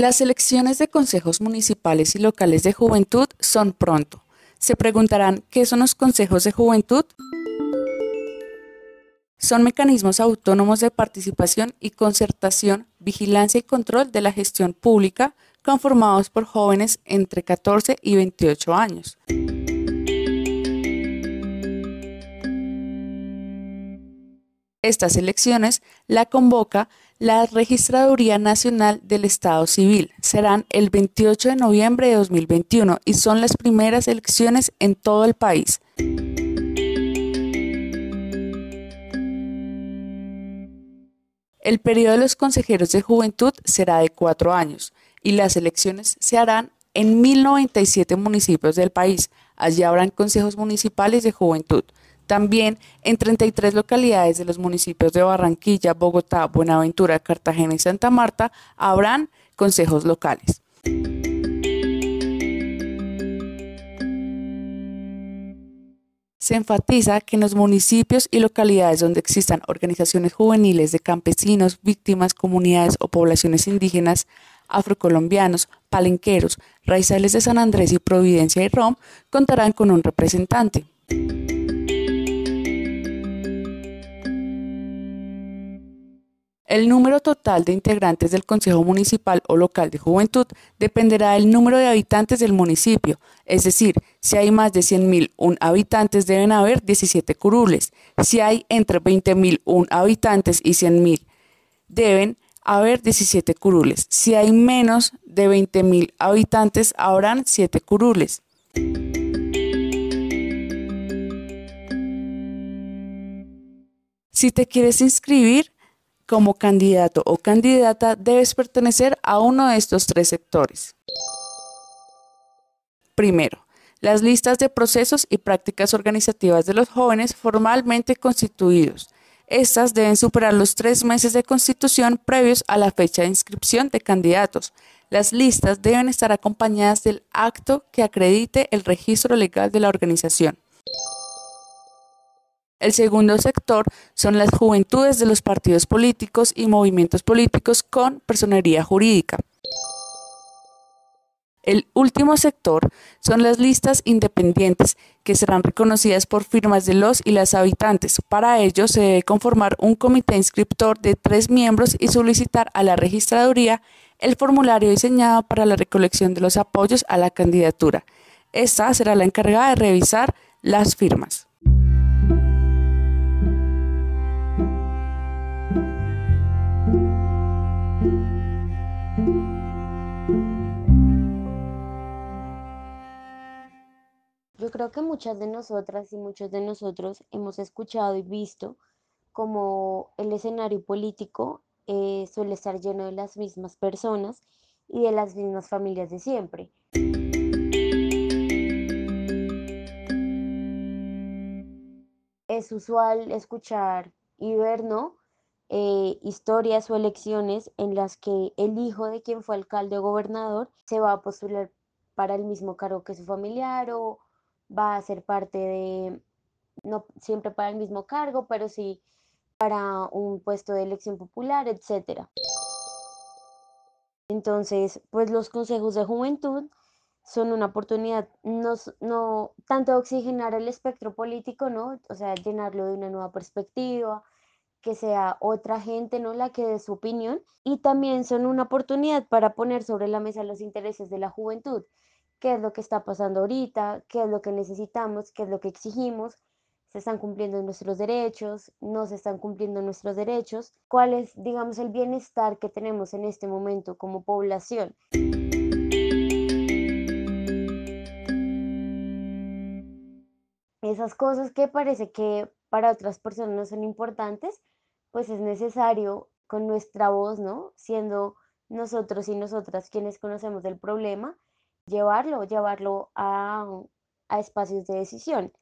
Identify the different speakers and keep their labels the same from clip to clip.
Speaker 1: Las elecciones de consejos municipales y locales de juventud son pronto. Se preguntarán, ¿qué son los consejos de juventud? Son mecanismos autónomos de participación y concertación, vigilancia y control de la gestión pública conformados por jóvenes entre 14 y 28 años. Estas elecciones la convoca la Registraduría Nacional del Estado Civil. Serán el 28 de noviembre de 2021 y son las primeras elecciones en todo el país. El periodo de los consejeros de juventud será de cuatro años y las elecciones se harán en 1097 municipios del país. Allí habrán consejos municipales de juventud. También en 33 localidades de los municipios de Barranquilla, Bogotá, Buenaventura, Cartagena y Santa Marta habrán consejos locales. Se enfatiza que en los municipios y localidades donde existan organizaciones juveniles de campesinos, víctimas, comunidades o poblaciones indígenas, afrocolombianos, palenqueros, raizales de San Andrés y Providencia y Rom, contarán con un representante. El número total de integrantes del Consejo Municipal o Local de Juventud dependerá del número de habitantes del municipio, es decir, si hay más de 100.000 habitantes deben haber 17 curules, si hay entre 20.000 habitantes y 100.000 deben haber 17 curules, si hay menos de 20.000 habitantes habrán 7 curules. Si te quieres inscribir, como candidato o candidata debes pertenecer a uno de estos tres sectores. Primero, las listas de procesos y prácticas organizativas de los jóvenes formalmente constituidos. Estas deben superar los tres meses de constitución previos a la fecha de inscripción de candidatos. Las listas deben estar acompañadas del acto que acredite el registro legal de la organización. El segundo sector son las juventudes de los partidos políticos y movimientos políticos con personería jurídica. El último sector son las listas independientes que serán reconocidas por firmas de los y las habitantes. Para ello se debe conformar un comité inscriptor de tres miembros y solicitar a la registraduría el formulario diseñado para la recolección de los apoyos a la candidatura. Esta será la encargada de revisar las firmas.
Speaker 2: Creo que muchas de nosotras y muchos de nosotros hemos escuchado y visto como el escenario político eh, suele estar lleno de las mismas personas y de las mismas familias de siempre. Es usual escuchar y ver, ¿no? Eh, historias o elecciones en las que el hijo de quien fue alcalde o gobernador se va a postular para el mismo cargo que su familiar o, va a ser parte de, no siempre para el mismo cargo, pero sí para un puesto de elección popular, etc. Entonces, pues los consejos de juventud son una oportunidad no, no tanto oxigenar el espectro político, ¿no? O sea, llenarlo de una nueva perspectiva, que sea otra gente, ¿no? La que dé su opinión. Y también son una oportunidad para poner sobre la mesa los intereses de la juventud qué es lo que está pasando ahorita, qué es lo que necesitamos, qué es lo que exigimos, se están cumpliendo nuestros derechos, no se están cumpliendo nuestros derechos, cuál es, digamos, el bienestar que tenemos en este momento como población. Esas cosas que parece que para otras personas no son importantes, pues es necesario con nuestra voz, ¿no? Siendo nosotros y nosotras quienes conocemos el problema, llevarlo, llevarlo a, espacios de decisión.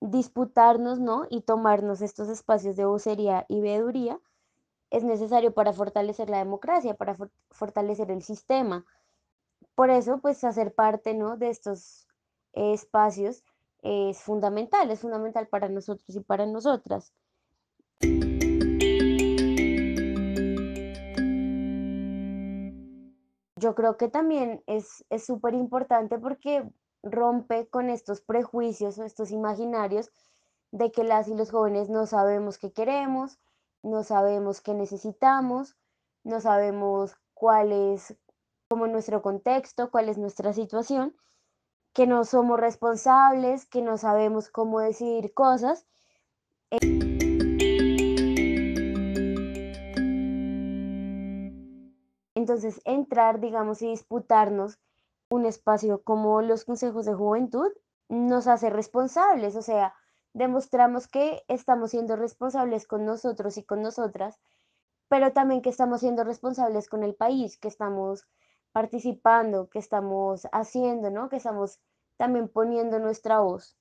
Speaker 2: disputarnos ¿no? y tomarnos estos espacios de vocería y veeduría es necesario para fortalecer la democracia, para fortalecer el sistema. Por eso, pues hacer parte ¿no? de estos espacios es fundamental, es fundamental para nosotros y para nosotras. Yo creo que también es súper importante porque rompe con estos prejuicios o estos imaginarios de que las y los jóvenes no sabemos qué queremos, no sabemos qué necesitamos, no sabemos cuál es como nuestro contexto, cuál es nuestra situación, que no somos responsables, que no sabemos cómo decidir cosas. Entonces, entrar, digamos, y disputarnos un espacio como los consejos de juventud nos hace responsables, o sea, demostramos que estamos siendo responsables con nosotros y con nosotras, pero también que estamos siendo responsables con el país, que estamos participando, que estamos haciendo, ¿no? Que estamos también poniendo nuestra voz.